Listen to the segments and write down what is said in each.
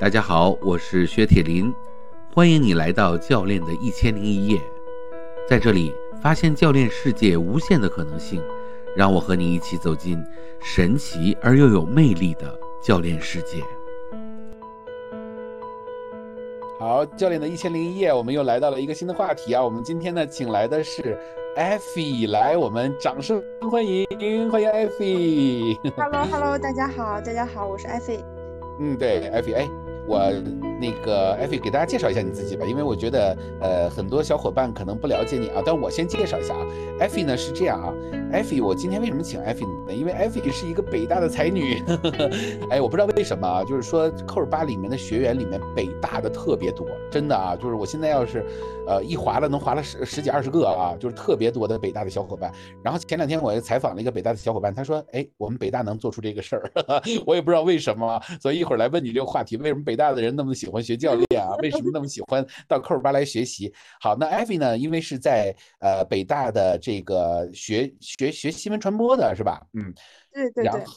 大家好，我是薛铁林，欢迎你来到教练的一千零一夜，在这里发现教练世界无限的可能性，让我和你一起走进神奇而又有魅力的教练世界。好，教练的一千零一夜，我们又来到了一个新的话题啊！我们今天呢，请来的是艾菲，来，我们掌声欢迎，欢迎艾菲。Hello，Hello，大家好，大家好，我是艾菲。嗯，对，艾菲，哎。我那个艾菲给大家介绍一下你自己吧，因为我觉得呃很多小伙伴可能不了解你啊，但我先介绍一下啊，艾菲呢是这样啊，艾菲我今天为什么请艾菲呢？因为艾菲是一个北大的才女呵呵，哎，我不知道为什么啊，就是说扣儿八里面的学员里面北大的特别多，真的啊，就是我现在要是呃一划了能划了十十几二十个啊，就是特别多的北大的小伙伴。然后前两天我又采访了一个北大的小伙伴，他说，哎，我们北大能做出这个事儿，我也不知道为什么，所以一会儿来问你这个话题，为什么北大的人那么喜欢学教练啊？为什么那么喜欢到扣儿吧来学习？好，那艾菲呢？因为是在呃北大的这个学学学新闻传播的是吧？嗯，对对对。然后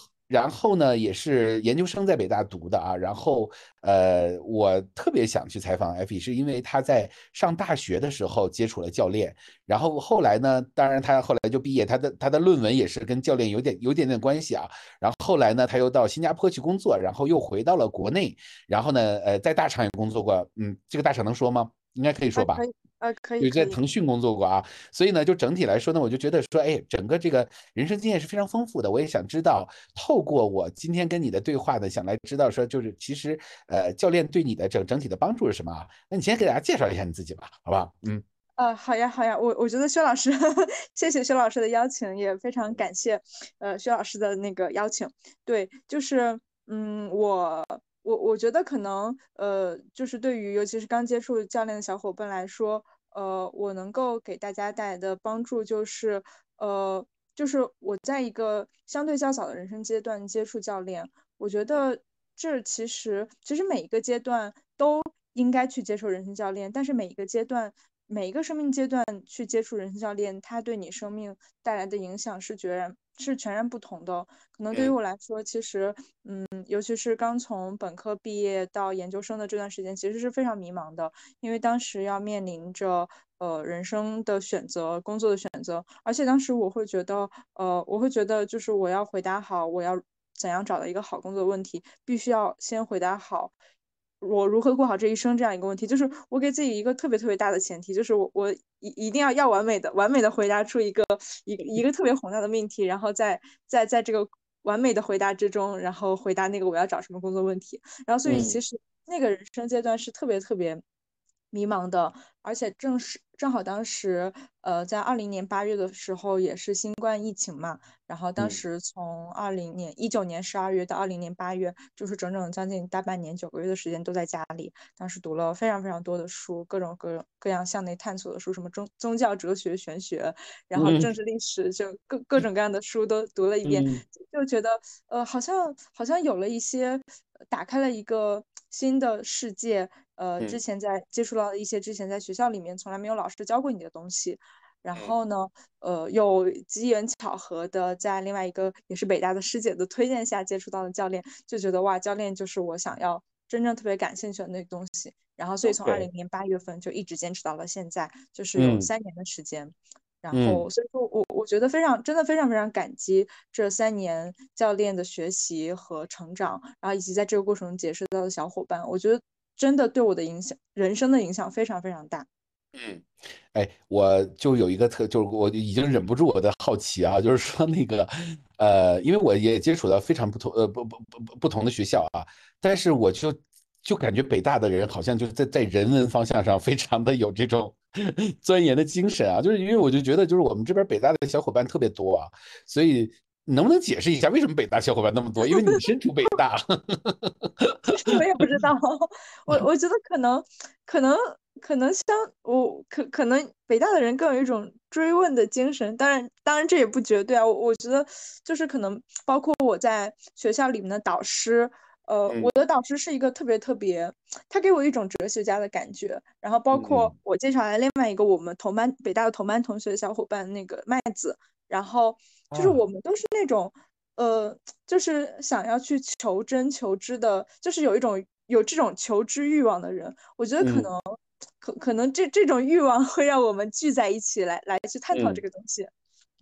呢，也是研究生在北大读的啊。然后，呃，我特别想去采访艾菲，是因为他在上大学的时候接触了教练。然后后来呢，当然他后来就毕业，他的他的论文也是跟教练有点有点点关系啊。然后后来呢，他又到新加坡去工作，然后又回到了国内。然后呢，呃，在大厂也工作过。嗯，这个大厂能说吗？应该可以说吧。呃，可以，有在腾讯工作过啊，所以呢，就整体来说呢，我就觉得说，哎，整个这个人生经验是非常丰富的。我也想知道，透过我今天跟你的对话呢，想来知道说，就是其实，呃，教练对你的整整体的帮助是什么啊？那你先给大家介绍一下你自己吧，好不好？嗯，呃，好呀，好呀，我我觉得薛老师，谢谢薛老师的邀请，也非常感谢，呃，薛老师的那个邀请。对，就是，嗯，我。我我觉得可能，呃，就是对于尤其是刚接触教练的小伙伴来说，呃，我能够给大家带来的帮助就是，呃，就是我在一个相对较早的人生阶段接触教练，我觉得这其实其实每一个阶段都应该去接受人生教练，但是每一个阶段每一个生命阶段去接触人生教练，他对你生命带来的影响是决然。是全然不同的。可能对于我来说，其实，嗯，尤其是刚从本科毕业到研究生的这段时间，其实是非常迷茫的，因为当时要面临着呃人生的选择、工作的选择，而且当时我会觉得，呃，我会觉得就是我要回答好我要怎样找到一个好工作的问题，必须要先回答好。我如何过好这一生这样一个问题，就是我给自己一个特别特别大的前提，就是我我一一定要要完美的完美的回答出一个一个一个特别宏大的命题，然后在在在这个完美的回答之中，然后回答那个我要找什么工作问题，然后所以其实那个人生阶段是特别特别迷茫的，而且正是正好当时呃在二零年八月的时候也是新冠疫情嘛。然后当时从二零年一九年十二月到二零年八月，就是整整将近大半年九个月的时间都在家里。当时读了非常非常多的书，各种各各样向内探索的书，什么宗宗教、哲学、玄学，然后政治、历史，就各各种各样的书都读了一遍，就觉得呃好像好像有了一些打开了一个新的世界。呃，之前在接触到一些之前在学校里面从来没有老师教过你的东西。然后呢，呃，又机缘巧合的，在另外一个也是北大的师姐的推荐下接触到了教练，就觉得哇，教练就是我想要真正特别感兴趣的那个东西。然后，所以从二零年八月份就一直坚持到了现在，就是有三年的时间。然后，所以说我我觉得非常真的非常非常感激这三年教练的学习和成长，然后以及在这个过程中结识到的小伙伴，我觉得真的对我的影响，人生的影响非常非常大。嗯，哎，我就有一个特，就是我已经忍不住我的好奇啊，就是说那个，呃，因为我也接触到非常不同，呃，不不不不同的学校啊，但是我就就感觉北大的人好像就在在人文方向上非常的有这种 钻研的精神啊，就是因为我就觉得就是我们这边北大的小伙伴特别多啊，所以能不能解释一下为什么北大小伙伴那么多？因为你身处北大，我也不知道，我我觉得可能可能。可能像我可可能北大的人更有一种追问的精神，当然当然这也不绝对啊。我我觉得就是可能包括我在学校里面的导师，呃，我的导师是一个特别特别，他给我一种哲学家的感觉。然后包括我介绍来另外一个我们同班北大的同班同学小伙伴那个麦子，然后就是我们都是那种呃，就是想要去求真求知的，就是有一种。有这种求知欲望的人，我觉得可能可可能这这种欲望 会让我们聚在一起来来去探讨这个东西。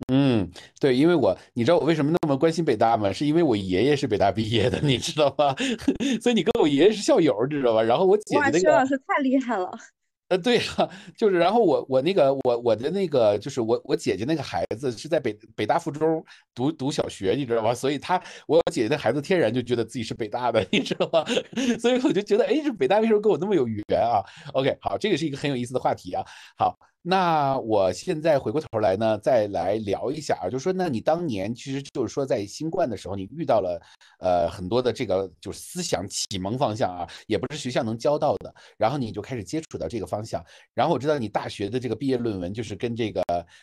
嗯，对，因为我你知道我为什么那么关心北大吗？是因为我爷爷是北大毕业的，你知道吗？所以你跟我爷爷是校友，知道吧？然后我姐姐那个，薛老师太厉害了。呃，对呀，就是，然后我我那个我我的那个就是我我姐姐那个孩子是在北北大附中读读小学，你知道吗？所以他我姐姐的孩子天然就觉得自己是北大的，你知道吗？所以我就觉得，哎，这北大为什么跟我那么有缘啊？OK，好，这个是一个很有意思的话题啊。好。那我现在回过头来呢，再来聊一下啊，就说那你当年其实就是说在新冠的时候，你遇到了呃很多的这个就是思想启蒙方向啊，也不是学校能教到的，然后你就开始接触到这个方向。然后我知道你大学的这个毕业论文就是跟这个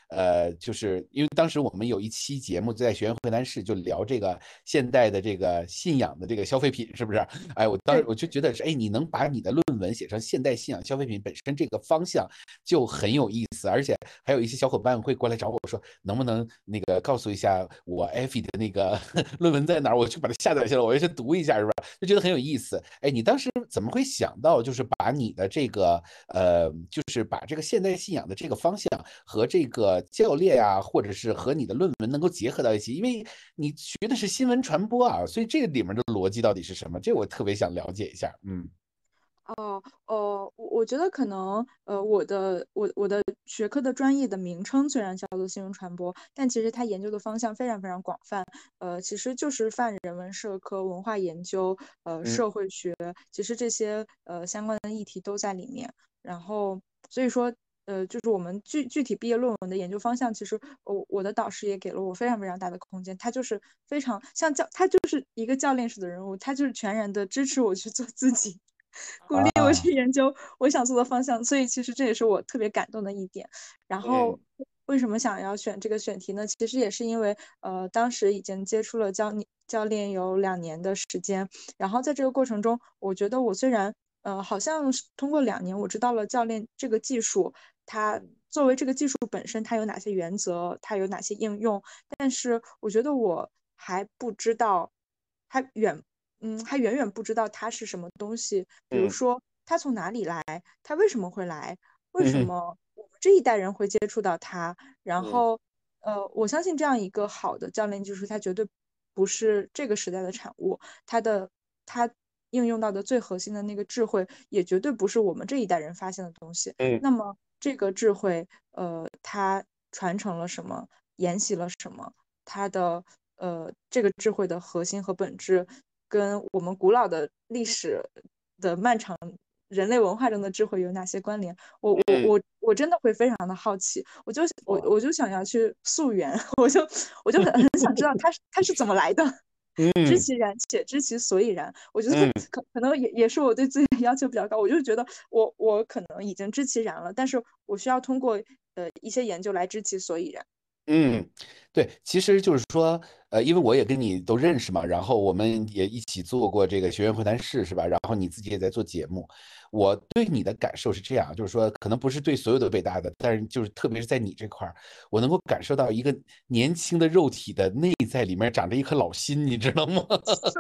呃，就是因为当时我们有一期节目在学院会谈室就聊这个现代的这个信仰的这个消费品，是不是？哎，我当时我就觉得是，哎，你能把你的论文写成现代信仰消费品本身这个方向就很有。有意思，而且还有一些小伙伴会过来找我说，能不能那个告诉一下我艾菲的那个 论文在哪儿？我去把它下载下来，我要去读一下，是吧？就觉得很有意思。哎，你当时怎么会想到，就是把你的这个呃，就是把这个现代信仰的这个方向和这个教练啊，或者是和你的论文能够结合到一起？因为你学的是新闻传播啊，所以这个里面的逻辑到底是什么？这我特别想了解一下。嗯。哦，呃，我我觉得可能，呃，我的我我的学科的专业的名称虽然叫做新闻传播，但其实它研究的方向非常非常广泛，呃，其实就是泛人文社科、文化研究、呃，社会学，其实这些呃相关的议题都在里面。然后，所以说，呃，就是我们具具体毕业论文的研究方向，其实我我的导师也给了我非常非常大的空间，他就是非常像教，他就是一个教练式的人物，他就是全然的支持我去做自己。鼓励我去研究我想做的方向，所以其实这也是我特别感动的一点。然后为什么想要选这个选题呢？其实也是因为，呃，当时已经接触了教教练有两年的时间，然后在这个过程中，我觉得我虽然，呃，好像是通过两年我知道了教练这个技术，它作为这个技术本身它有哪些原则，它有哪些应用，但是我觉得我还不知道，还远。嗯，还远远不知道它是什么东西。比如说，它从哪里来？它为什么会来？为什么我们这一代人会接触到它？然后，呃，我相信这样一个好的教练技术，它绝对不是这个时代的产物。它的它应用到的最核心的那个智慧，也绝对不是我们这一代人发现的东西。嗯，那么这个智慧，呃，它传承了什么？沿袭了什么？它的呃，这个智慧的核心和本质。跟我们古老的历史的漫长人类文化中的智慧有哪些关联？我我我我真的会非常的好奇，我就我我就想要去溯源，我就我就很很 想知道它是它是怎么来的，知其然且知其所以然。我觉得可可能也也是我对自己的要求比较高，我就觉得我我可能已经知其然了，但是我需要通过呃一些研究来知其所以然。嗯，对，其实就是说。呃，因为我也跟你都认识嘛，然后我们也一起做过这个学员会谈室，是吧？然后你自己也在做节目，我对你的感受是这样，就是说，可能不是对所有的北大的，但是就是特别是在你这块儿，我能够感受到一个年轻的肉体的内在里面长着一颗老心，你知道吗？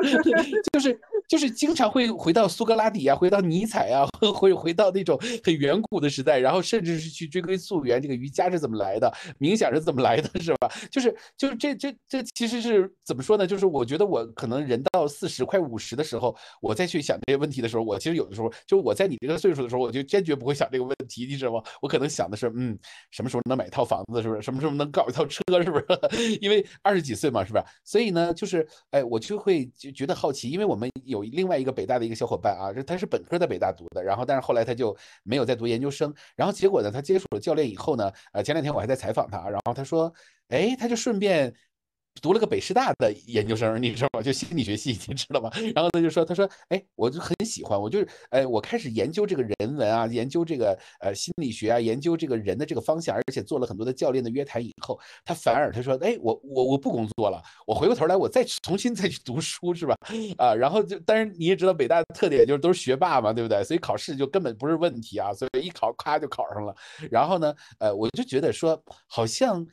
就是就是经常会回到苏格拉底啊，回到尼采啊，会回到那种很远古的时代，然后甚至是去追根溯源，这个瑜伽是怎么来的，冥想是怎么来的，是吧？就是就是这这这其实。是怎么说呢？就是我觉得我可能人到四十快五十的时候，我再去想这些问题的时候，我其实有的时候就我在你这个岁数的时候，我就坚决不会想这个问题，你知道吗？我可能想的是，嗯，什么时候能买一套房子，是不是？什么时候能搞一套车，是不是？因为二十几岁嘛，是不是？所以呢，就是哎，我就会就觉得好奇，因为我们有有另外一个北大的一个小伙伴啊，他是本科在北大读的，然后但是后来他就没有再读研究生，然后结果呢，他接触了教练以后呢，呃，前两天我还在采访他，然后他说，哎，他就顺便。读了个北师大的研究生，你知道吗？就心理学系，你知道吗？然后他就说：“他说，哎，我就很喜欢，我就是，哎，我开始研究这个人文啊，研究这个呃心理学啊，研究这个人的这个方向，而且做了很多的教练的约谈以后，他反而他说，哎，我我我不工作了，我回过头来，我再重新再去读书，是吧？啊，然后就，但是你也知道北大的特点就是都是学霸嘛，对不对？所以考试就根本不是问题啊，所以一考咔就考上了。然后呢，呃，我就觉得说，好像。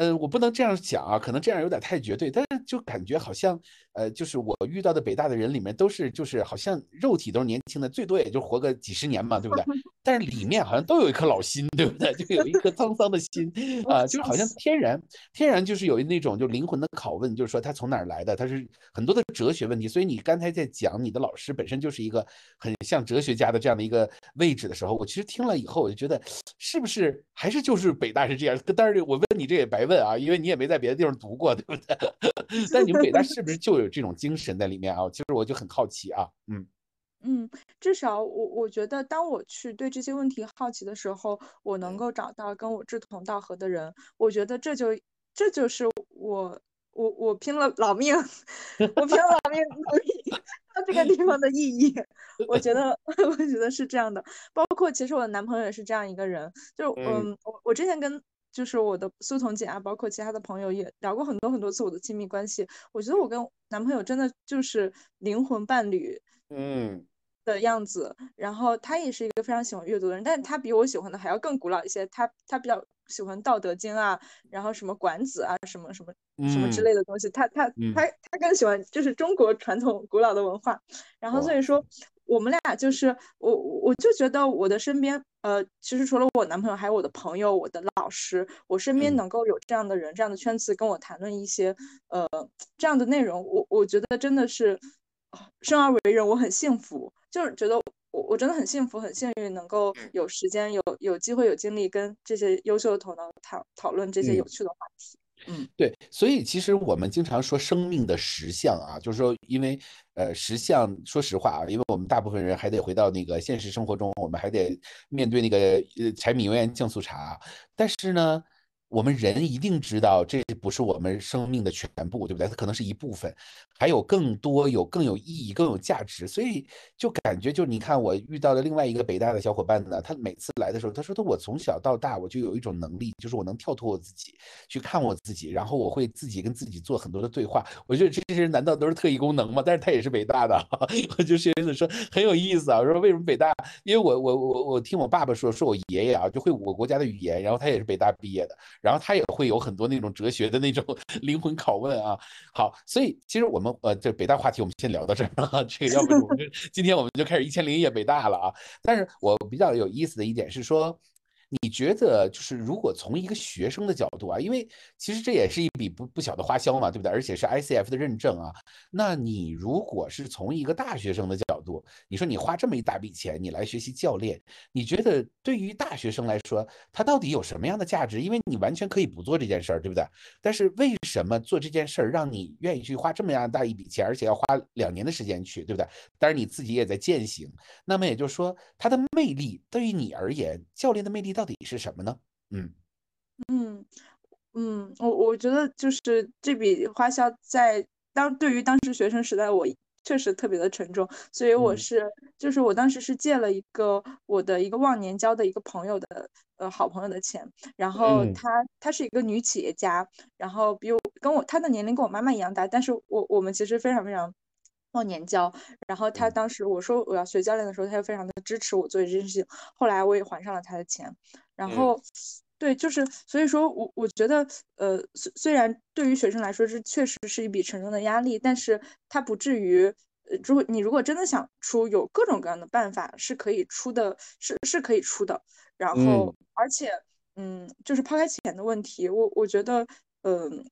呃，我不能这样讲啊，可能这样有点太绝对，但是就感觉好像，呃，就是我遇到的北大的人里面都是，就是好像肉体都是年轻的，最多也就活个几十年嘛，对不对？但是里面好像都有一颗老心，对不对？就有一颗沧桑的心 啊，就是好像 天然天然就是有那种就灵魂的拷问，就是说他从哪儿来的，他是很多的哲学问题。所以你刚才在讲你的老师本身就是一个很像哲学家的这样的一个位置的时候，我其实听了以后我就觉得，是不是还是就是北大是这样？但是我问你这也白问啊，因为你也没在别的地方读过，对不对？但你们北大是不是就有这种精神在里面啊？其实我就很好奇啊，嗯。嗯，至少我我觉得，当我去对这些问题好奇的时候，我能够找到跟我志同道合的人。我觉得这就这就是我我我拼了老命，我拼了老命努力到这个地方的意义。我觉得 我觉得是这样的。包括其实我的男朋友也是这样一个人，就嗯，我我之前跟就是我的苏童姐啊，包括其他的朋友也聊过很多很多次我的亲密关系。我觉得我跟男朋友真的就是灵魂伴侣。嗯。的样子，然后他也是一个非常喜欢阅读的人，但是他比我喜欢的还要更古老一些。他他比较喜欢《道德经》啊，然后什么《管子》啊，什么什么什么之类的东西。他他他他更喜欢就是中国传统古老的文化。然后所以说，我们俩就是我我就觉得我的身边，呃，其实除了我男朋友，还有我的朋友、我的老师，我身边能够有这样的人、这样的圈子跟我谈论一些呃这样的内容，我我觉得真的是生而为人，我很幸福。就是觉得我我真的很幸福，很幸运能够有时间、有有机会、有精力跟这些优秀的头脑讨讨论这些有趣的话题。嗯，对，所以其实我们经常说生命的实相啊，就是说，因为呃实相，说实话啊，因为我们大部分人还得回到那个现实生活中，我们还得面对那个呃柴米油盐酱醋茶，但是呢。我们人一定知道，这不是我们生命的全部，对不对？它可能是一部分，还有更多有更有意义、更有价值。所以就感觉，就你看，我遇到的另外一个北大的小伙伴呢，他每次来的时候，他说：“他我从小到大，我就有一种能力，就是我能跳脱我自己，去看我自己，然后我会自己跟自己做很多的对话。”我觉得这些人难道都是特异功能吗？但是他也是北大的，我就觉得说很有意思啊。我说为什么北大？因为我我我我听我爸爸说，说我爷爷啊就会五个国家的语言，然后他也是北大毕业的。然后他也会有很多那种哲学的那种 灵魂拷问啊。好，所以其实我们呃，这北大话题我们先聊到这儿啊。这个要不我们 今天我们就开始一千零一夜北大了啊。但是我比较有意思的一点是说。你觉得就是如果从一个学生的角度啊，因为其实这也是一笔不不小的花销嘛，对不对？而且是 ICF 的认证啊。那你如果是从一个大学生的角度，你说你花这么一大笔钱，你来学习教练，你觉得对于大学生来说，他到底有什么样的价值？因为你完全可以不做这件事儿，对不对？但是为什么做这件事儿让你愿意去花这么样大一笔钱，而且要花两年的时间去，对不对？当然你自己也在践行。那么也就是说，它的魅力对于你而言，教练的魅力到底是什么呢？嗯嗯嗯，我我觉得就是这笔花销在当对于当时学生时代，我确实特别的沉重，所以我是就是我当时是借了一个我的一个忘年交的一个朋友的呃好朋友的钱，然后她她是一个女企业家，然后比我跟我她的年龄跟我妈妈一样大，但是我我们其实非常非常。忘年交，然后他当时我说我要学教练的时候，他就非常的支持我做这件事情。后来我也还上了他的钱，然后，对，就是所以说我我觉得，呃，虽虽然对于学生来说这确实是一笔沉重的压力，但是他不至于，呃，如果你如果真的想出，有各种各样的办法是可以出的，是是可以出的。然后，而且，嗯，就是抛开钱的问题，我我觉得，嗯，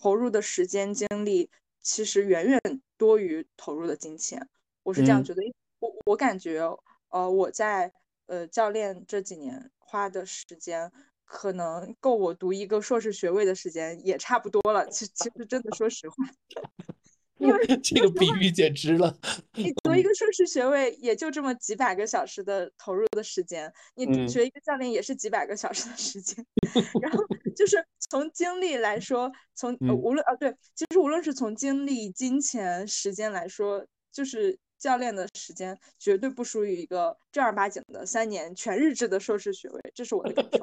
投入的时间精力。其实远远多于投入的金钱，我是这样觉得。我我感觉，呃，我在呃教练这几年花的时间，可能够我读一个硕士学位的时间也差不多了。其其实真的说实话。因为 这个比喻简直了，你读一个硕士学位也就这么几百个小时的投入的时间，你学一个教练也是几百个小时的时间，然后就是从精力来说，从无论啊对，其实无论是从精力、金钱、时间来说，就是教练的时间绝对不输于一个正儿八经的三年全日制的硕士学位，这是我的感受。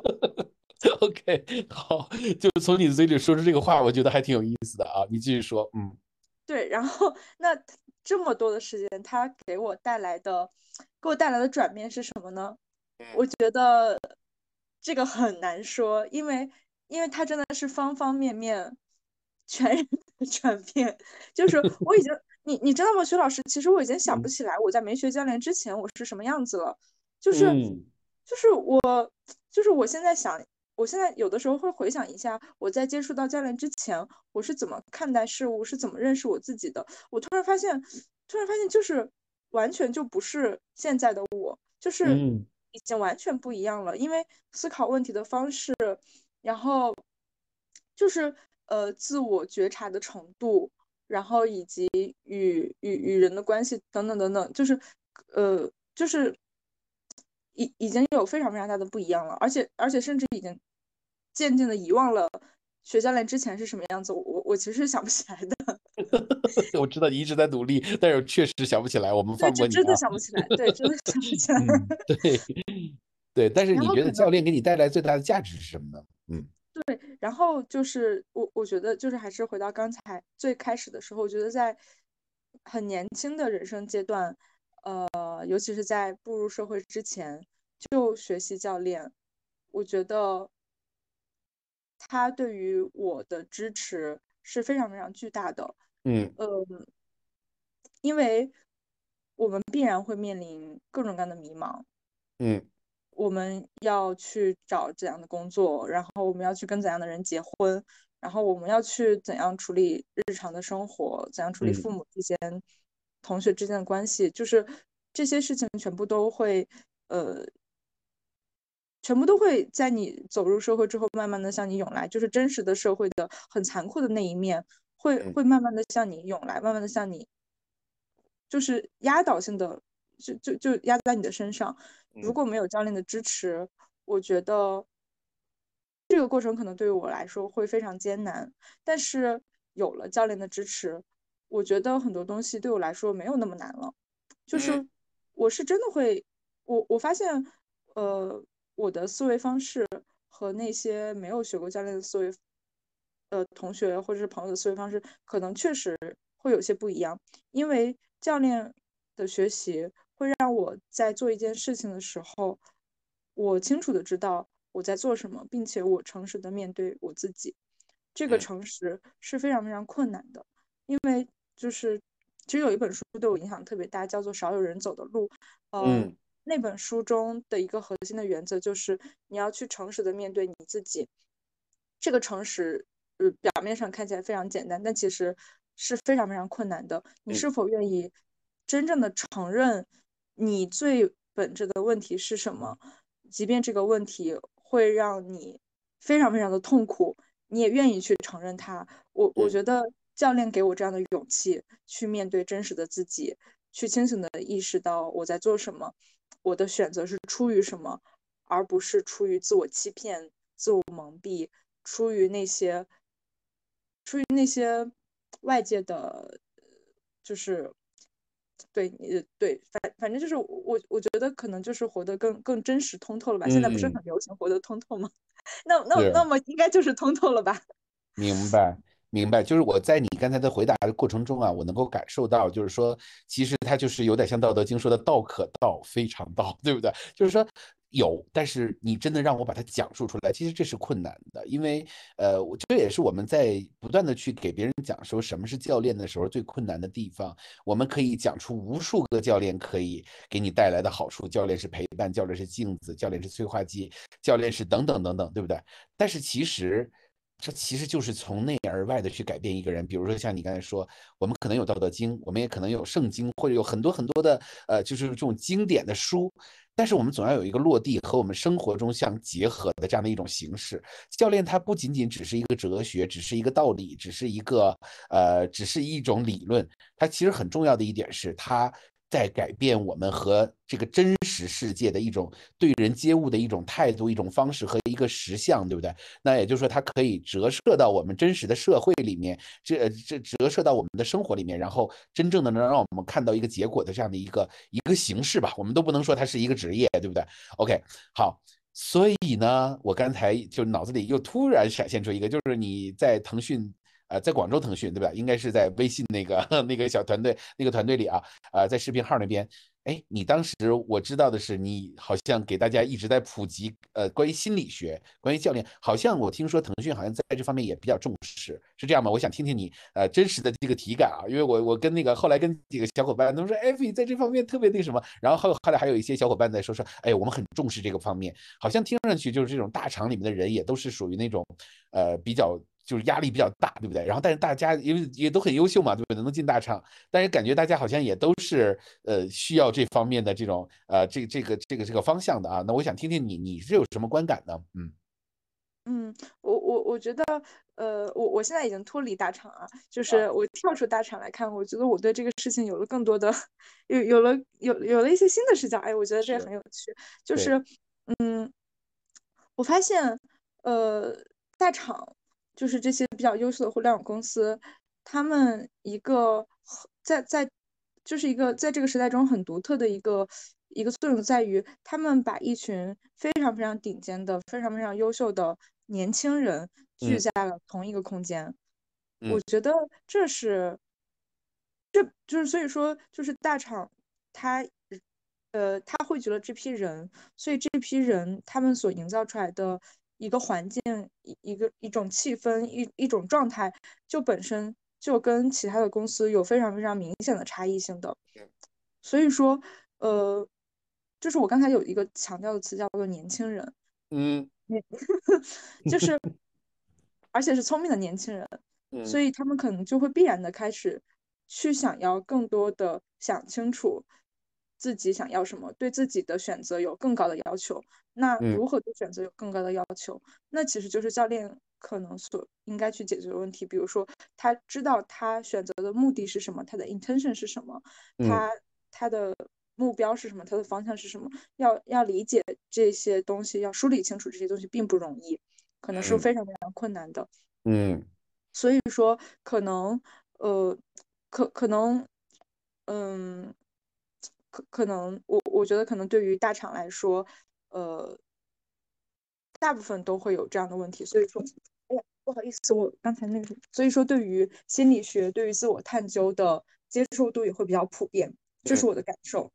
OK，好，就从你嘴里说出这个话，我觉得还挺有意思的啊，你继续说，嗯。对，然后那这么多的时间，他给我带来的，给我带来的转变是什么呢？我觉得这个很难说，因为因为他真的是方方面面全人的转变，就是我已经你你知道吗，徐老师，其实我已经想不起来我在没学教练之前我是什么样子了，就是。就是我就是我现在想，我现在有的时候会回想一下我在接触到教练之前我是怎么看待事物，是怎么认识我自己的，我突然发现，突然发现就是完全就不是现在的我，就是已经完全不一样了，因为思考问题的方式。然后就是呃自我觉察的程度，然后以及与与与人的关系等等等等，就是呃就是已已经有非常非常大的不一样了，而且而且甚至已经渐渐的遗忘了学教练之前是什么样子，我我其实想不起来的。我知道你一直在努力，但是确实想不起来。我们放过你。真的想不起来，对，真的想不起来。对。对，但是你觉得教练给你带来最大的价值是什么呢？嗯，对，然后就是我，我觉得就是还是回到刚才最开始的时候，我觉得在很年轻的人生阶段，呃，尤其是在步入社会之前就学习教练，我觉得他对于我的支持是非常非常巨大的。嗯嗯，因为我们必然会面临各种各样的迷茫。嗯。我们要去找怎样的工作，然后我们要去跟怎样的人结婚，然后我们要去怎样处理日常的生活，怎样处理父母之间、同学之间的关系，就是这些事情全部都会，呃，全部都会在你走入社会之后，慢慢的向你涌来，就是真实的社会的很残酷的那一面，会会慢慢的向你涌来，慢慢的向你，就是压倒性的，就就就压在你的身上。如果没有教练的支持，我觉得这个过程可能对于我来说会非常艰难。但是有了教练的支持，我觉得很多东西对我来说没有那么难了。就是我是真的会，我我发现，呃，我的思维方式和那些没有学过教练的思维，呃，同学或者是朋友的思维方式，可能确实会有些不一样。因为教练的学习。会让我在做一件事情的时候，我清楚的知道我在做什么，并且我诚实的面对我自己。这个诚实是非常非常困难的，因为就是其实有一本书对我影响特别大，叫做《少有人走的路》。嗯，那本书中的一个核心的原则就是你要去诚实的面对你自己。这个诚实，呃，表面上看起来非常简单，但其实是非常非常困难的。你是否愿意真正的承认？你最本质的问题是什么？即便这个问题会让你非常非常的痛苦，你也愿意去承认它。我我觉得教练给我这样的勇气，去面对真实的自己，去清醒的意识到我在做什么，我的选择是出于什么，而不是出于自我欺骗、自我蒙蔽，出于那些出于那些外界的，就是。对，你对，反反正就是我，我觉得可能就是活得更更真实、通透了吧。现在不是很流行活得通透吗？那那那么应该就是通透了吧？明白。明白，就是我在你刚才的回答的过程中啊，我能够感受到，就是说，其实它就是有点像《道德经》说的“道可道，非常道”，对不对？就是说有，但是你真的让我把它讲述出来，其实这是困难的，因为呃，这也是我们在不断的去给别人讲说什么是教练的时候最困难的地方。我们可以讲出无数个教练可以给你带来的好处，教练是陪伴，教练是镜子，教练是催化剂，教练是等等等等，对不对？但是其实。这其实就是从内而外的去改变一个人。比如说像你刚才说，我们可能有《道德经》，我们也可能有圣经，或者有很多很多的呃，就是这种经典的书。但是我们总要有一个落地和我们生活中相结合的这样的一种形式。教练他不仅仅只是一个哲学，只是一个道理，只是一个呃，只是一种理论。它其实很重要的一点是，它。在改变我们和这个真实世界的一种对人接物的一种态度、一种方式和一个实相，对不对？那也就是说，它可以折射到我们真实的社会里面，这这折射到我们的生活里面，然后真正的能让我们看到一个结果的这样的一个一个形式吧。我们都不能说它是一个职业，对不对？OK，好，所以呢，我刚才就脑子里又突然闪现出一个，就是你在腾讯。呃，在广州腾讯对吧？应该是在微信那个 那个小团队那个团队里啊，呃，在视频号那边，哎，你当时我知道的是，你好像给大家一直在普及，呃，关于心理学，关于教练，好像我听说腾讯好像在这方面也比较重视，是这样吗？我想听听你呃真实的这个体感啊，因为我我跟那个后来跟几个小伙伴，他们说艾菲在这方面特别那什么，然后后后来还有一些小伙伴在说说，哎，我们很重视这个方面，好像听上去就是这种大厂里面的人也都是属于那种，呃，比较。就是压力比较大，对不对？然后，但是大家因为也都很优秀嘛，对不对？能进大厂，但是感觉大家好像也都是呃需要这方面的这种呃这这个这个这个方向的啊。那我想听听你你是有什么观感呢？嗯嗯，我我我觉得呃我我现在已经脱离大厂啊，就是我跳出大厂来看，我觉得我对这个事情有了更多的有有了有有了一些新的视角。哎，我觉得这很有趣。就是嗯，我发现呃大厂。就是这些比较优秀的互联网公司，他们一个在在就是一个在这个时代中很独特的一个一个作用在于，他们把一群非常非常顶尖的、非常非常优秀的年轻人聚在了同一个空间。我觉得这是，这就是所以说，就是大厂他呃他汇聚了这批人，所以这批人他们所营造出来的。一个环境，一一个一种气氛，一一种状态，就本身就跟其他的公司有非常非常明显的差异性的。所以说，呃，就是我刚才有一个强调的词叫做年轻人，嗯，就是，而且是聪明的年轻人，所以他们可能就会必然的开始去想要更多的想清楚。自己想要什么，对自己的选择有更高的要求。那如何对选择有更高的要求？那其实就是教练可能所应该去解决的问题。比如说，他知道他选择的目的是什么，他的 intention 是什么，他他的目标是什么，他的方向是什么？要要理解这些东西，要梳理清楚这些东西并不容易，可能是非常非常困难的。嗯，所以说可能呃，可可能嗯。可可能我我觉得可能对于大厂来说，呃，大部分都会有这样的问题。所以说，哎呀，不好意思，我刚才那个，所以说对于心理学，对于自我探究的接受度也会比较普遍，这是我的感受。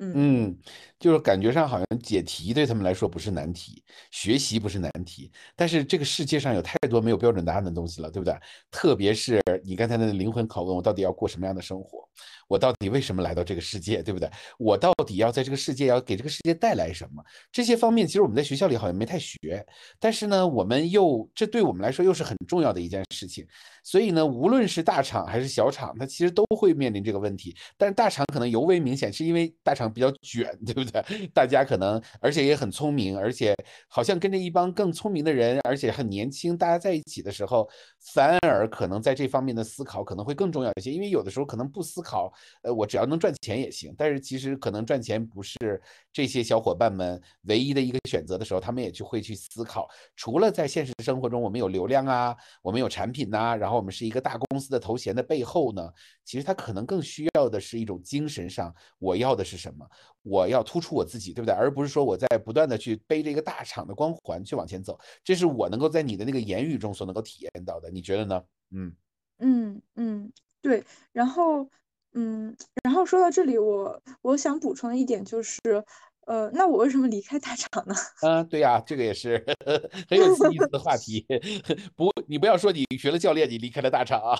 嗯，就是感觉上好像解题对他们来说不是难题，学习不是难题，但是这个世界上有太多没有标准答案的东西了，对不对？特别是你刚才那灵魂拷问，我到底要过什么样的生活？我到底为什么来到这个世界，对不对？我到底要在这个世界要给这个世界带来什么？这些方面其实我们在学校里好像没太学，但是呢，我们又这对我们来说又是很重要的一件事情。所以呢，无论是大厂还是小厂，它其实都会面临这个问题。但是大厂可能尤为明显，是因为大厂比较卷，对不对？大家可能而且也很聪明，而且好像跟着一帮更聪明的人，而且很年轻，大家在一起的时候，反而可能在这方面的思考可能会更重要一些。因为有的时候可能不思考。呃，我只要能赚钱也行，但是其实可能赚钱不是这些小伙伴们唯一的一个选择的时候，他们也去会去思考，除了在现实生活中我们有流量啊，我们有产品呐，然后我们是一个大公司的头衔的背后呢，其实他可能更需要的是一种精神上，我要的是什么？我要突出我自己，对不对？而不是说我在不断的去背着一个大厂的光环去往前走，这是我能够在你的那个言语中所能够体验到的，你觉得呢？嗯嗯嗯，对，然后。嗯，然后说到这里，我我想补充的一点就是，呃，那我为什么离开大厂呢？嗯，对呀，这个也是 很有意思的话题。不，你不要说你学了教练，你离开了大厂啊。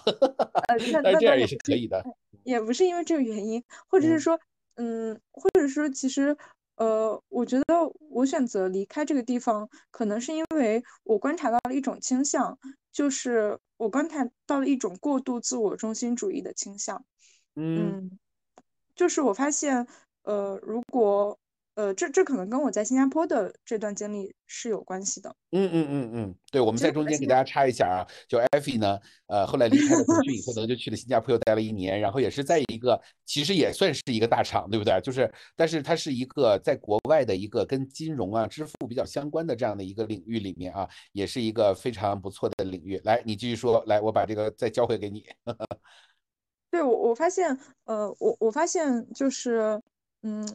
那这样也是可以的。也不是因为这个原因，或者是说，嗯，或者说，其实，呃，我觉得我选择离开这个地方，可能是因为我观察到了一种倾向，就是我观察到了一种过度自我中心主义的倾向。嗯，就是我发现，呃，如果，呃，这这可能跟我在新加坡的这段经历是有关系的。嗯嗯嗯嗯，对，我们在中间给大家插一下啊，就艾菲呢，呃，后来离开了腾讯以后，呢，就去了新加坡，又待了一年，然后也是在一个其实也算是一个大厂，对不对？就是，但是它是一个在国外的一个跟金融啊、支付比较相关的这样的一个领域里面啊，也是一个非常不错的领域。来，你继续说，来，我把这个再交回给你。对我，我发现，呃，我我发现就是，嗯，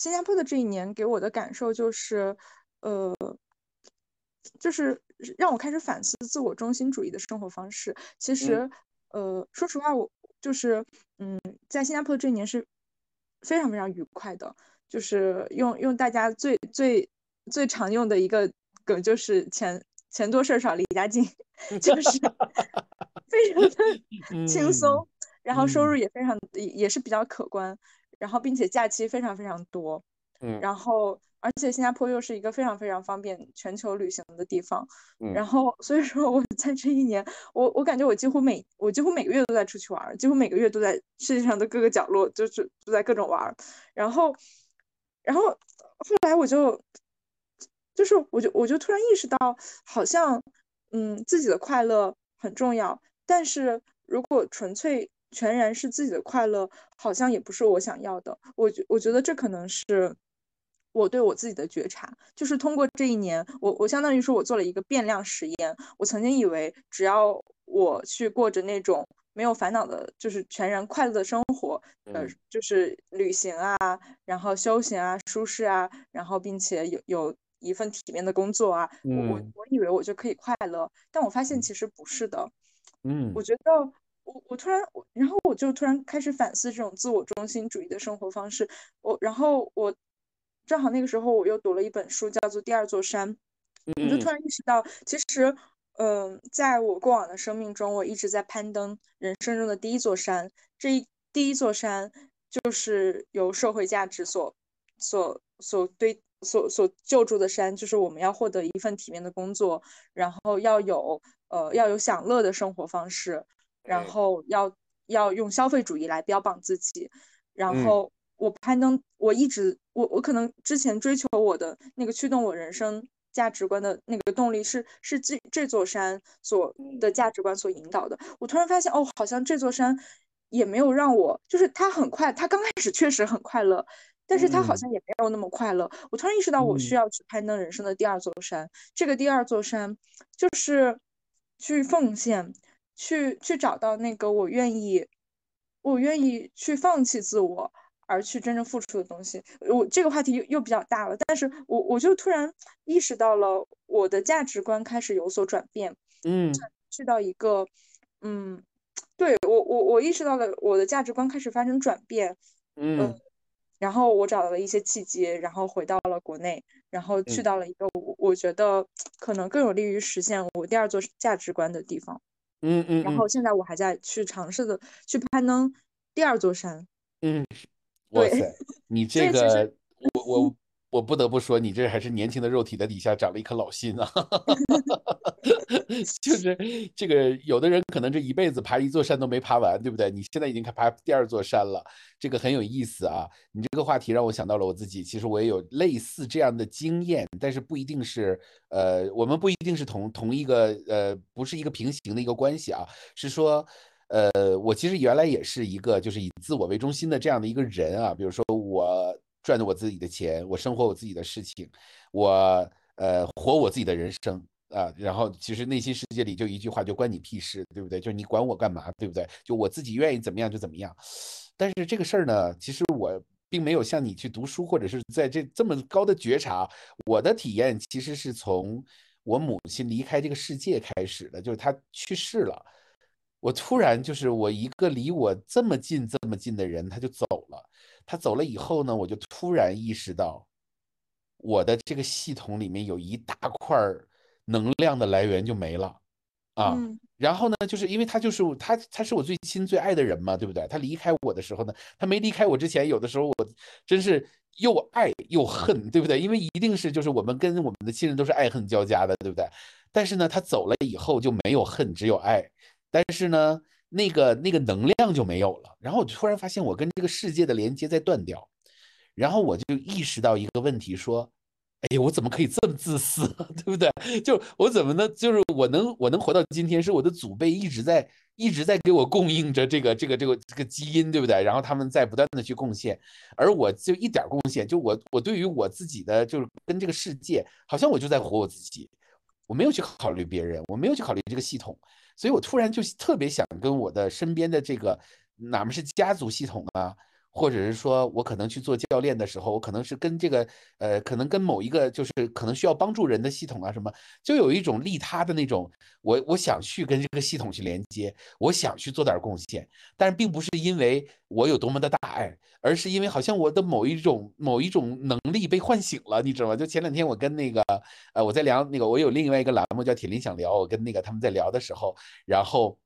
新加坡的这一年给我的感受就是，呃，就是让我开始反思自我中心主义的生活方式。其实，呃，说实话，我就是，嗯，在新加坡这一年是非常非常愉快的，就是用用大家最最最常用的一个梗，就是钱钱多事儿少离家近，就是非常的轻松，然后收入也非常也也是比较可观，然后并且假期非常非常多，嗯，然后。而且新加坡又是一个非常非常方便全球旅行的地方，嗯，然后所以说我在这一年，我我感觉我几乎每我几乎每个月都在出去玩，几乎每个月都在世界上的各个角落，就是都在各种玩，然后，然后后来我就，就是我就我就突然意识到，好像嗯自己的快乐很重要，但是如果纯粹全然是自己的快乐，好像也不是我想要的，我觉我觉得这可能是。我对我自己的觉察，就是通过这一年，我我相当于说，我做了一个变量实验。我曾经以为，只要我去过着那种没有烦恼的，就是全然快乐的生活，呃，就是旅行啊，然后休闲啊，舒适啊，然后并且有有一份体面的工作啊，我我我以为我就可以快乐，但我发现其实不是的。嗯，我觉得我我突然，然后我就突然开始反思这种自我中心主义的生活方式。我然后我。正好那个时候，我又读了一本书，叫做《第二座山》，我就突然意识到，其实，嗯，在我过往的生命中，我一直在攀登人生中的第一座山。这一第一座山，就是由社会价值所、所、所堆、所、所救助的山，就是我们要获得一份体面的工作，然后要有呃要有享乐的生活方式，然后要要用消费主义来标榜自己，然后。我攀登，我一直，我我可能之前追求我的那个驱动我人生价值观的那个动力是是这这座山所的价值观所引导的。我突然发现，哦，好像这座山也没有让我，就是它很快，它刚开始确实很快乐，但是他好像也没有那么快乐。我突然意识到，我需要去攀登人生的第二座山。这个第二座山就是去奉献，去去找到那个我愿意，我愿意去放弃自我。而去真正付出的东西，我这个话题又又比较大了，但是我我就突然意识到了我的价值观开始有所转变，嗯，去到一个，嗯，对我我我意识到了我的价值观开始发生转变，嗯，然后我找到了一些契机，然后回到了国内，然后去到了一个我我觉得可能更有利于实现我第二座价值观的地方，嗯嗯，然后现在我还在去尝试的去攀登第二座山，嗯。哇塞，你 这个，我我我不得不说，你这还是年轻的肉体的底下长了一颗老心啊！就是这个，有的人可能这一辈子爬一座山都没爬完，对不对？你现在已经开爬第二座山了，这个很有意思啊！你这个话题让我想到了我自己，其实我也有类似这样的经验，但是不一定是，呃，我们不一定是同同一个，呃，不是一个平行的一个关系啊，是说。呃，我其实原来也是一个就是以自我为中心的这样的一个人啊。比如说，我赚着我自己的钱，我生活我自己的事情，我呃活我自己的人生啊。然后其实内心世界里就一句话，就关你屁事，对不对？就你管我干嘛，对不对？就我自己愿意怎么样就怎么样。但是这个事儿呢，其实我并没有像你去读书，或者是在这这么高的觉察。我的体验其实是从我母亲离开这个世界开始的，就是她去世了。我突然就是我一个离我这么近这么近的人，他就走了。他走了以后呢，我就突然意识到，我的这个系统里面有一大块能量的来源就没了啊。然后呢，就是因为他就是他，他是我最亲最爱的人嘛，对不对？他离开我的时候呢，他没离开我之前，有的时候我真是又爱又恨，对不对？因为一定是就是我们跟我们的亲人都是爱恨交加的，对不对？但是呢，他走了以后就没有恨，只有爱。但是呢，那个那个能量就没有了。然后我就突然发现，我跟这个世界的连接在断掉。然后我就意识到一个问题，说：“哎呀，我怎么可以这么自私，对不对？就我怎么能，就是我能我能活到今天，是我的祖辈一直在一直在给我供应着这个这个这个这个基因，对不对？然后他们在不断的去贡献，而我就一点贡献，就我我对于我自己的就是跟这个世界，好像我就在活我自己，我没有去考虑别人，我没有去考虑这个系统。”所以，我突然就特别想跟我的身边的这个，哪怕是家族系统啊，或者是说我可能去做教练的时候，我可能是跟这个呃，可能跟某一个就是可能需要帮助人的系统啊什么，就有一种利他的那种，我我想去跟这个系统去连接，我想去做点贡献，但是并不是因为我有多么的大爱，而是因为好像我的某一种某一种能力被唤醒了，你知道吗？就前两天我跟那个呃，我在聊那个，我有另外一个栏目叫铁林想聊，我跟那个他们在聊的时候，然后。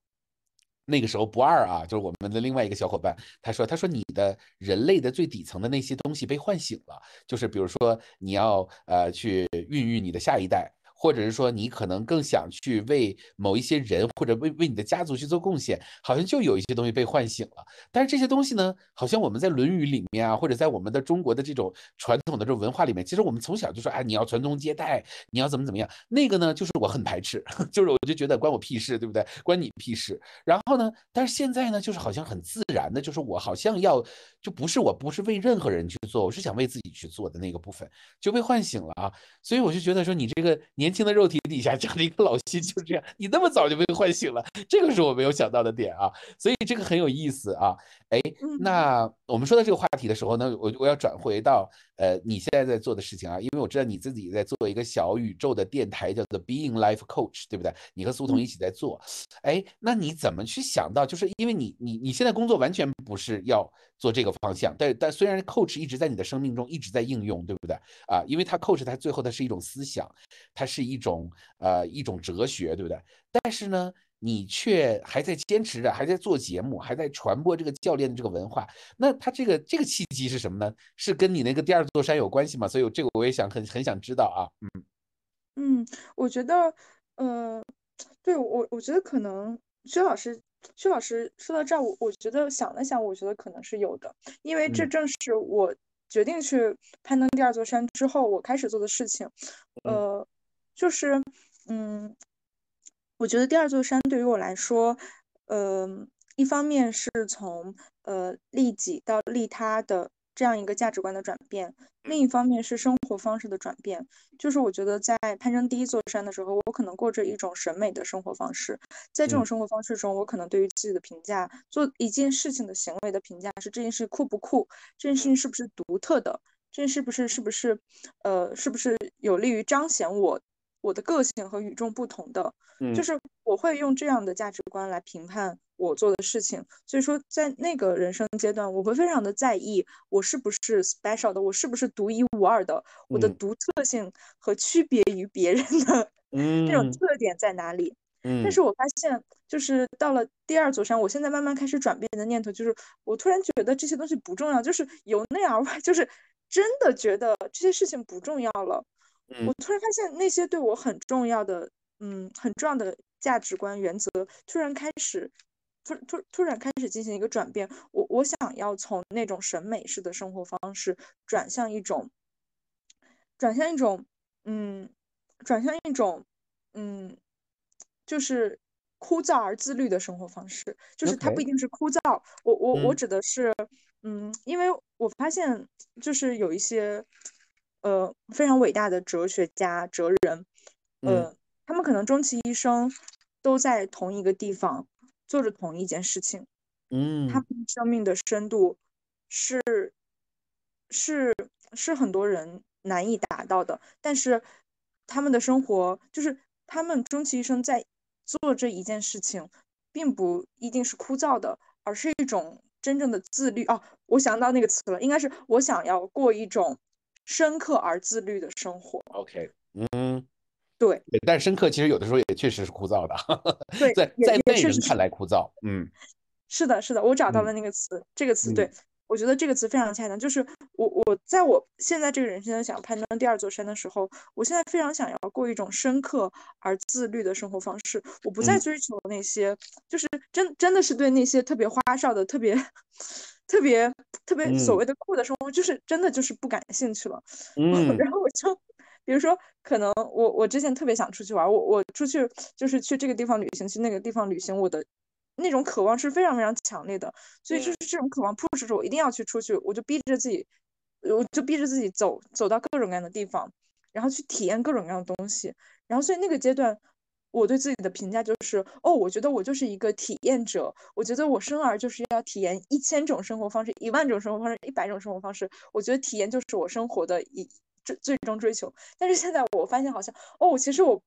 那个时候不二啊，就是我们的另外一个小伙伴，他说：“他说你的人类的最底层的那些东西被唤醒了，就是比如说你要呃去孕育你的下一代。”或者是说你可能更想去为某一些人或者为为你的家族去做贡献，好像就有一些东西被唤醒了。但是这些东西呢，好像我们在《论语》里面啊，或者在我们的中国的这种传统的这种文化里面，其实我们从小就说，哎，你要传宗接代，你要怎么怎么样。那个呢，就是我很排斥，就是我就觉得关我屁事，对不对？关你屁事。然后呢，但是现在呢，就是好像很自然的，就是我好像要，就不是我不是为任何人去做，我是想为自己去做的那个部分就被唤醒了啊。所以我就觉得说，你这个年。轻的肉体底下这样的一个老心，就这样，你那么早就被唤醒了，这个是我没有想到的点啊，所以这个很有意思啊。哎，那我们说到这个话题的时候呢，我我要转回到呃你现在在做的事情啊，因为我知道你自己在做一个小宇宙的电台，叫做 Being Life Coach，对不对？你和苏童一起在做，哎，那你怎么去想到？就是因为你你你现在工作完全不是要做这个方向，但但虽然 Coach 一直在你的生命中一直在应用，对不对？啊，因为它 Coach 它最后它是一种思想，它是一种呃一种哲学，对不对？但是呢？你却还在坚持着，还在做节目，还在传播这个教练的这个文化。那他这个这个契机是什么呢？是跟你那个第二座山有关系吗？所以这个我也想很很想知道啊。嗯嗯，我觉得，呃，对我我觉得可能薛老师薛老师说到这儿，我我觉得想了想，我觉得可能是有的，因为这正是我决定去攀登第二座山之后，我开始做的事情。呃，就是嗯。我觉得第二座山对于我来说，呃，一方面是从呃利己到利他的这样一个价值观的转变，另一方面是生活方式的转变。就是我觉得在攀登第一座山的时候，我可能过着一种审美的生活方式，在这种生活方式中，我可能对于自己的评价，做一件事情的行为的评价是这件事酷不酷，这件事情是不是独特的，这件事不是是不是，呃，是不是有利于彰显我。我的个性和与众不同的，就是我会用这样的价值观来评判我做的事情。所以说，在那个人生阶段，我会非常的在意我是不是 special 的，我是不是独一无二的，我的独特性和区别于别人的这种特点在哪里？但是我发现，就是到了第二座山，我现在慢慢开始转变的念头，就是我突然觉得这些东西不重要，就是由内而外，就是真的觉得这些事情不重要了。我突然发现那些对我很重要的，嗯，很重要的价值观原则，突然开始，突突突然开始进行一个转变。我我想要从那种审美式的生活方式转向一种，转向一种，嗯，转向一种，嗯，就是枯燥而自律的生活方式。就是它不一定是枯燥，我我我指的是，嗯，因为我发现就是有一些。呃，非常伟大的哲学家、哲人，呃，他们可能终其一生都在同一个地方做着同一件事情，嗯，他们生命的深度是是是很多人难以达到的，但是他们的生活就是他们终其一生在做这一件事情，并不一定是枯燥的，而是一种真正的自律。哦，我想到那个词了，应该是我想要过一种。深刻而自律的生活。OK，嗯，对，但深刻其实有的时候也确实是枯燥的。对，在在内人看来枯燥。嗯，是的，是的，我找到了那个词，这个词，对我觉得这个词非常恰当。就是我我在我现在这个人生想攀登第二座山的时候，我现在非常想要过一种深刻而自律的生活方式。我不再追求那些，就是真真的是对那些特别花哨的、特别。特别特别所谓的酷的生活，就是真的就是不感兴趣了。嗯，然后我就，比如说，可能我我之前特别想出去玩，我我出去就是去这个地方旅行，去那个地方旅行，我的那种渴望是非常非常强烈的。所以就是这种渴望迫使着我一定要去出去，我就逼着自己，我就逼着自己走走到各种各样的地方，然后去体验各种各样的东西。然后所以那个阶段，我对自己的评价就是，哦，我觉得我就是一个体验者，我觉得我生而就是要体验一千种生活方式、一万种生活方式、一百种生活方式。我觉得体验就是我生活的一最最终追求。但是现在我发现，好像哦，其实我，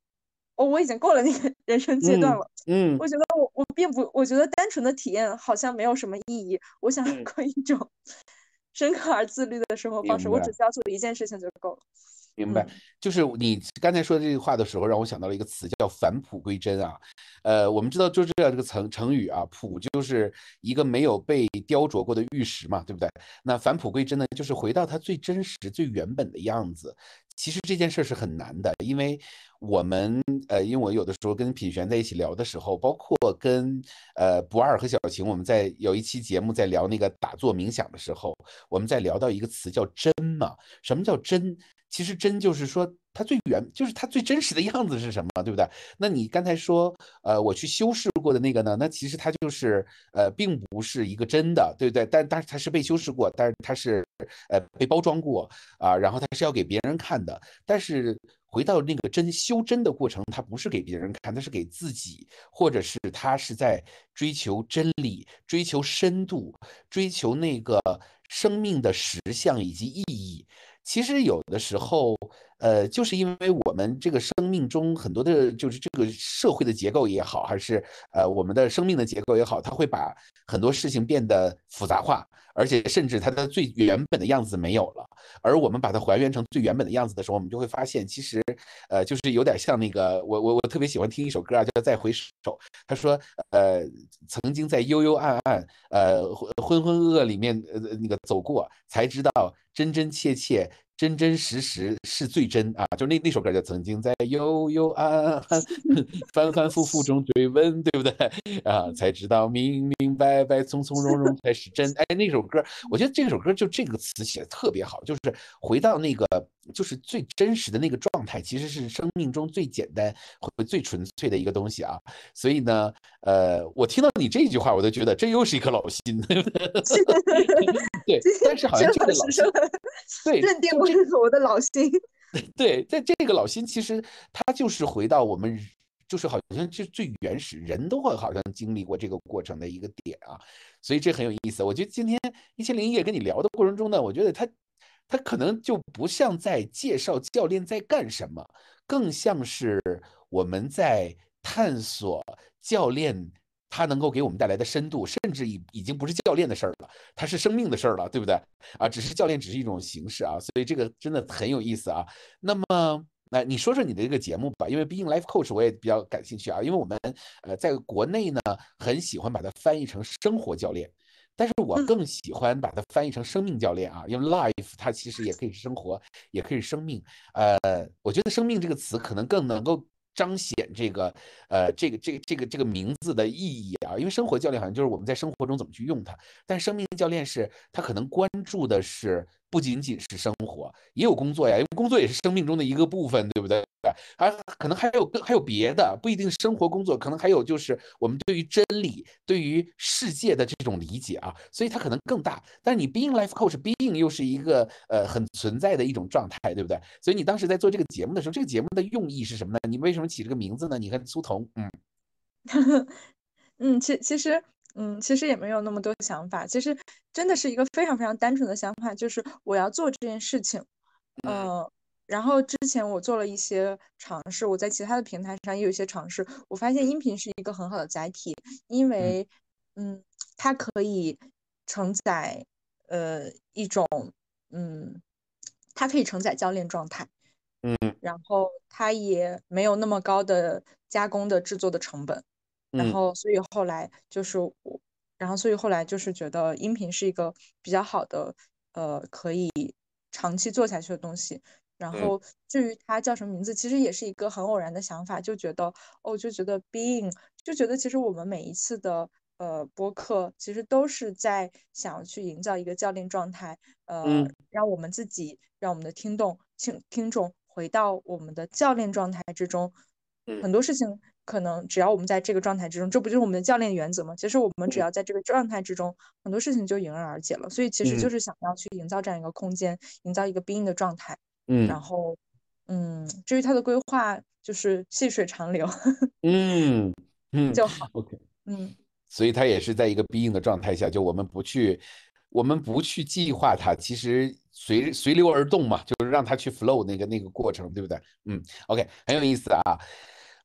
哦，我已经过了那个人生阶段了。嗯，我觉得我我并不，我觉得单纯的体验好像没有什么意义。我想过一种 深刻而自律的生活方式，我只需要做一件事情就够了。明白，就是你刚才说这句话的时候，让我想到了一个词，叫返璞归真啊。呃，我们知道就知道这个成成语啊，璞就是一个没有被雕琢过的玉石嘛，对不对？那返璞归真呢，就是回到它最真实、最原本的样子。其实这件事是很难的，因为我们呃，因为我有的时候跟品璇在一起聊的时候，包括跟呃不二和小晴，我们在有一期节目在聊那个打坐冥想的时候，我们在聊到一个词叫真嘛？什么叫真？其实真就是说，它最原就是它最真实的样子是什么，对不对？那你刚才说，呃，我去修饰过的那个呢？那其实它就是，呃，并不是一个真的，对不对？但但是它是被修饰过，但是它是，呃，被包装过啊，然后它是要给别人看的。但是回到那个真修真的过程，它不是给别人看，它是给自己，或者是它是在追求真理、追求深度、追求那个生命的实相以及意义。其实有的时候，呃，就是因为我们这个生命中很多的，就是这个社会的结构也好，还是呃我们的生命的结构也好，它会把很多事情变得复杂化，而且甚至它的最原本的样子没有了。而我们把它还原成最原本的样子的时候，我们就会发现，其实，呃，就是有点像那个，我我我特别喜欢听一首歌啊，叫《再回首》。他说，呃，曾经在幽幽暗暗，呃，浑浑噩噩里面，呃，那个走过，才知道。真真切切、真真实实是最真啊！就那那首歌叫《曾经在幽幽暗暗、反反复复中追问》，对不对啊？才知道明明白白、从从容容才是真。哎，那首歌，我觉得这首歌就这个词写的特别好，就是回到那个就是最真实的那个状态，其实是生命中最简单、最纯粹的一个东西啊。所以呢，呃，我听到你这句话，我都觉得这又是一颗老心。对，但是好像这个老心。对，认定我是我的老心。对，在这个老心，其实它就是回到我们，就是好像就最原始，人都会好像经历过这个过程的一个点啊。所以这很有意思。我觉得今天一千零一夜跟你聊的过程中呢，我觉得他他可能就不像在介绍教练在干什么，更像是我们在探索教练。他能够给我们带来的深度，甚至已已经不是教练的事儿了，它是生命的事儿了，对不对？啊，只是教练只是一种形式啊，所以这个真的很有意思啊。那么，那你说说你的这个节目吧，因为毕竟 Life Coach 我也比较感兴趣啊，因为我们呃在国内呢很喜欢把它翻译成生活教练，但是我更喜欢把它翻译成生命教练啊，因为 Life 它其实也可以是生活，也可以是生命。呃，我觉得生命这个词可能更能够。彰显这个，呃，这个这个这个这个名字的意义啊，因为生活教练好像就是我们在生活中怎么去用它，但生命教练是他可能关注的是。不仅仅是生活，也有工作呀，因为工作也是生命中的一个部分，对不对？还可能还有更还有别的，不一定生活工作，可能还有就是我们对于真理、对于世界的这种理解啊，所以它可能更大。但是你 being life coach，being 又是一个呃很存在的一种状态，对不对？所以你当时在做这个节目的时候，这个节目的用意是什么呢？你为什么起这个名字呢？你和苏童，嗯，嗯，其其实。嗯，其实也没有那么多想法，其实真的是一个非常非常单纯的想法，就是我要做这件事情。嗯，然后之前我做了一些尝试，我在其他的平台上也有一些尝试，我发现音频是一个很好的载体，因为嗯，它可以承载呃一种嗯，它可以承载教练状态，嗯，然后它也没有那么高的加工的制作的成本。然后，所以后来就是我，然后所以后来就是觉得音频是一个比较好的，呃，可以长期做下去的东西。然后至于它叫什么名字，其实也是一个很偶然的想法，就觉得哦，就觉得 being，就觉得其实我们每一次的呃播客，其实都是在想要去营造一个教练状态，呃，让我们自己，让我们的听众听听众回到我们的教练状态之中，很多事情。可能只要我们在这个状态之中，这不就是我们的教练原则吗？其实我们只要在这个状态之中，很多事情就迎刃而解了。所以其实就是想要去营造这样一个空间，营造一个 being 的状态。嗯，然后，嗯，至于他的规划，就是细水长流，嗯嗯 就好。，OK，嗯所以他也是在一个必应的状态下，就我们不去，我们不去计划它，其实随随流而动嘛，就是让它去 flow 那个那个过程，对不对？嗯，OK，很有意思啊。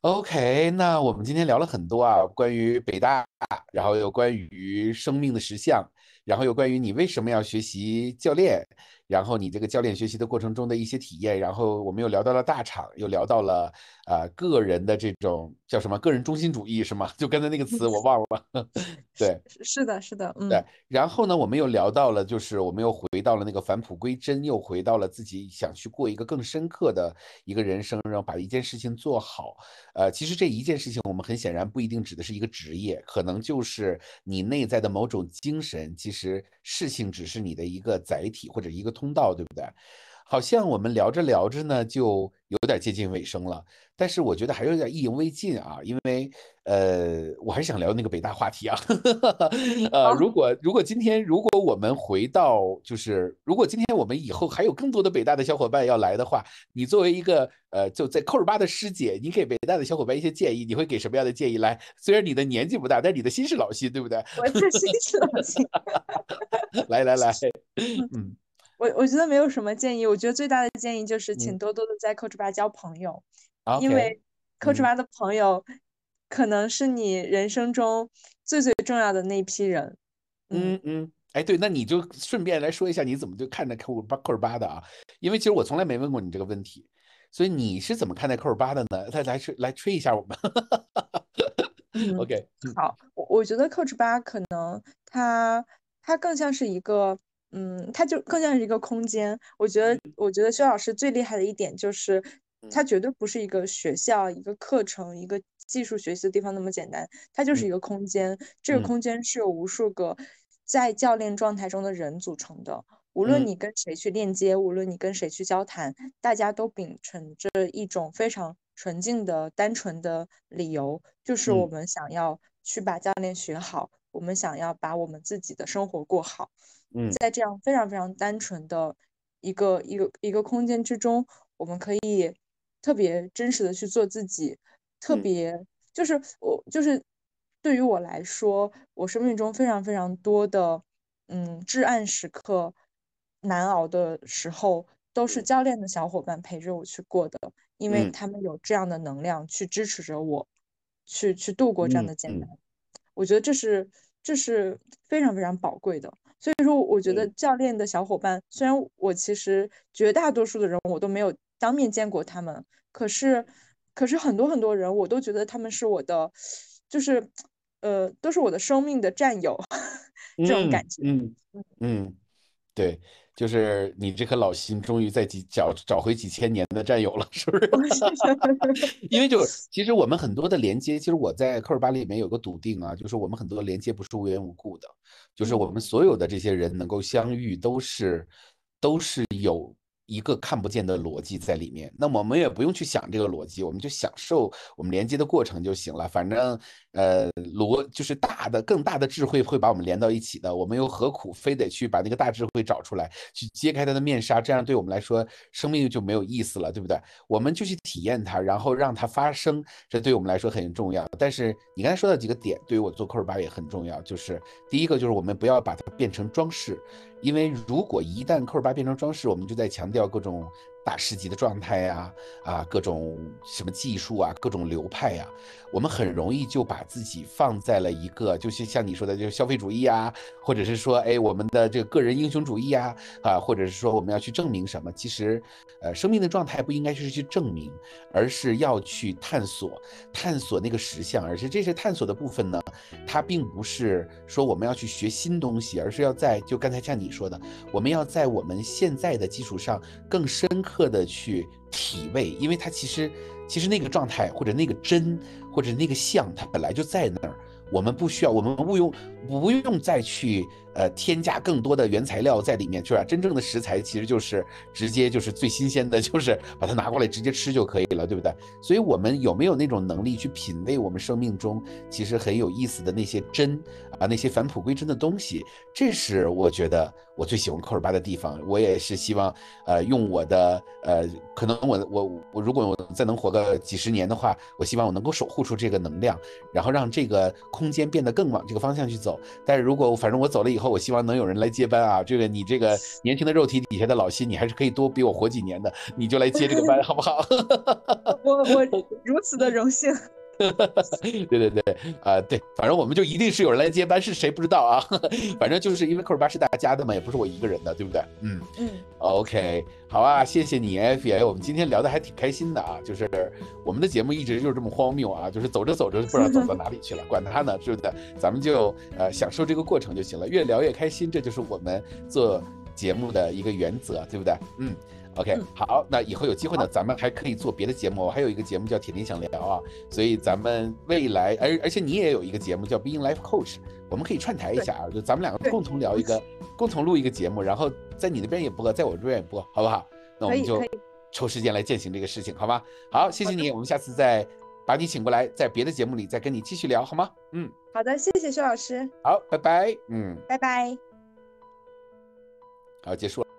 OK，那我们今天聊了很多啊，关于北大，然后又关于生命的实相，然后有关于你为什么要学习教练，然后你这个教练学习的过程中的一些体验，然后我们又聊到了大厂，又聊到了呃个人的这种叫什么个人中心主义是吗？就刚才那个词我忘了，对。是是的，是的，嗯，对，然后呢，我们又聊到了，就是我们又回到了那个返璞归真，又回到了自己想去过一个更深刻的一个人生，然后把一件事情做好。呃，其实这一件事情，我们很显然不一定指的是一个职业，可能就是你内在的某种精神。其实事情只是你的一个载体或者一个通道，对不对？好像我们聊着聊着呢，就有点接近尾声了，但是我觉得还有点意犹未尽啊，因为呃，我还是想聊那个北大话题啊。呃，如果如果今天如果我们回到，就是如果今天我们以后还有更多的北大的小伙伴要来的话，你作为一个呃就在扣尔巴的师姐，你给北大的小伙伴一些建议，你会给什么样的建议？来，虽然你的年纪不大，但你的心是老心，对不对？我是心是老心。来 来来，嗯我我觉得没有什么建议，我觉得最大的建议就是嗯请多多的在 Coach 吧交朋友，，OK，因为 Coach 嗯吧的朋友可能是你人生中最最重要的那一批人。嗯嗯嗯，哎，对，那你就顺便来说一下你怎么就看待 Coach 吧的啊？因为其实我从来没问过你这个问题，所以你是怎么看待 Coach 吧的呢？来来吹来吹一下我们。嗯 OK，嗯好，我我觉得 Coach 吧可能它它更像是一个，嗯，它就更像是一个空间。我觉得，我觉得薛老师最厉害的一点就是，它绝对不是一个学校、一个课程、一个技术学习的地方那么简单，它就是一个空间。这个嗯空间是由无数个在教练状态中的人组成的。无论嗯你跟谁去链接，无论你跟谁去交谈，大家都秉承着一种非常纯净的、单纯的理由，就是我嗯们想要去把教练学好，我们想要把我们自己的生活过好。嗯在这样非常非常单纯的一个一个一个空间之中，我们可以特别真实的去做自己，特嗯别就是我就是对于我来说，我生命中非常非常多的嗯至暗时刻、难熬的时候，都是嗯教练的小伙伴陪着我去过的，因为嗯他们有这样的能量去支持着我，去去度过这样的艰难。我觉得这是这是非常非常宝贵的。所以说，我觉得嗯教练的小伙伴，虽然我其实绝大多数的人我都没有当面见过他们，可是可是很多很多人我都觉得他们是我的，就是呃，都是我的生命的战友，这种感觉。嗯嗯嗯，对，就是你这颗老心终于在几找找回几千年的战友了，是不是？因为就是其实我们很多的连接，其实我在科尔巴里面有个笃定啊，就是我们很多连接不是无缘无故的，就是我们所有的这些人能够相遇，都是都是有。一个看不见的逻辑在里面，那么我们也不用去想这个逻辑，我们就享受我们连接的过程就行了。反正，呃，逻就是大的、更大的智慧会把我们连到一起的。我们又何苦非得去把那个大智慧找出来，去揭开它的面纱？这样对我们来说，生命就没有意思了，对不对？我们就去体验它，然后让它发生，这对我们来说很重要。但是你刚才说到几个点，对于我做扣儿巴也很重要，就是第一个就是我们不要把它变成装饰。因为如果一旦扣儿巴变成装饰，我们就在强调各种大师级的状态呀，啊，各种什么技术啊，各种流派呀，我们很容易就把自己放在了一个，就是像你说的，就是消费主义啊，或者是说，哎，我们的这个个人英雄主义啊，啊，或者是说我们要去证明什么？其实，呃，生命的状态不应该是去证明，而是要去探索，探索那个实相。而且这些探索的部分呢，它并不是说我们要去学新东西，而是要在就刚才像你说的，我们要在我们现在的基础上更深刻的去体味，因为它其实其实那个状态或者那个真或者那个像，它本来就在那儿。我们不需要，我们不用不用再去呃添加更多的原材料在里面，是吧？真正的食材其实就是直接就是最新鲜的，就是把它拿过来直接吃就可以了，对不对？所以我们有没有那种能力去品味我们生命中其实很有意思的那些真啊，那些返璞归真的东西？这是我觉得我最喜欢扣尔巴的地方。我也是希望，呃，用我的呃，可能我我我，如果我再能活个几十年的话，我希望我能够守护出这个能量，然后让这个空间变得更往这个方向去走。但是如果反正我走了以后，我希望能有人来接班啊。这个你这个 年轻的肉体底下的老心，你还是可以多比我活几年的，你就来接这个班，好不好？我我如此的荣幸。对 对对，啊对，反正我们就一定是有人来接班，是谁不知道啊？反正就是因为扣尔巴是大家的嘛，也不是我一个人的，对不对？嗯嗯，OK，好啊，谢谢你，，F A，，我们今天聊的还挺开心的啊，就是我们的节目一直就是这么荒谬啊，就是走着走着不知道走到哪里去了，管他呢，是不是？咱们就呃享受这个过程就行了，越聊越开心，这就是我们做节目的一个原则，对不对？嗯。OK，好，那以后有机会呢，咱们还可以做别的节目。我还有一个节目叫铁定想聊啊，所以咱们未来，而而且你也有一个节目叫 Being Life Coach，我们可以串台一下啊，就咱们两个共同聊一个，共同录一个节目，然后在你那边也播，在我这边也播，好不好？那我们就抽时间来践行这个事情，好吗？好，谢谢你，我们下次再把你请过来，在别的节目里再跟你继续聊，好吗？嗯，好的，谢谢薛老师。好，拜拜。嗯，拜拜。好，结束了。